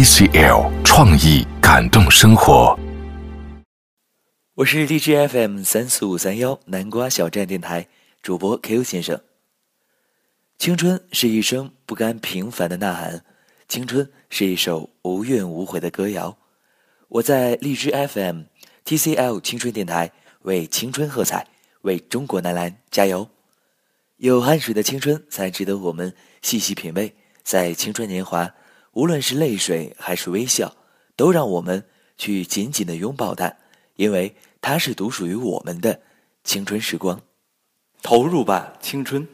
TCL 创意感动生活。我是荔枝 FM 三四五三幺南瓜小站电台主播 Q 先生。青春是一声不甘平凡的呐喊，青春是一首无怨无悔的歌谣。我在荔枝 FM TCL 青春电台为青春喝彩，为中国男篮加油。有汗水的青春才值得我们细细品味，在青春年华。无论是泪水还是微笑，都让我们去紧紧的拥抱它，因为它是独属于我们的青春时光。投入吧，青春。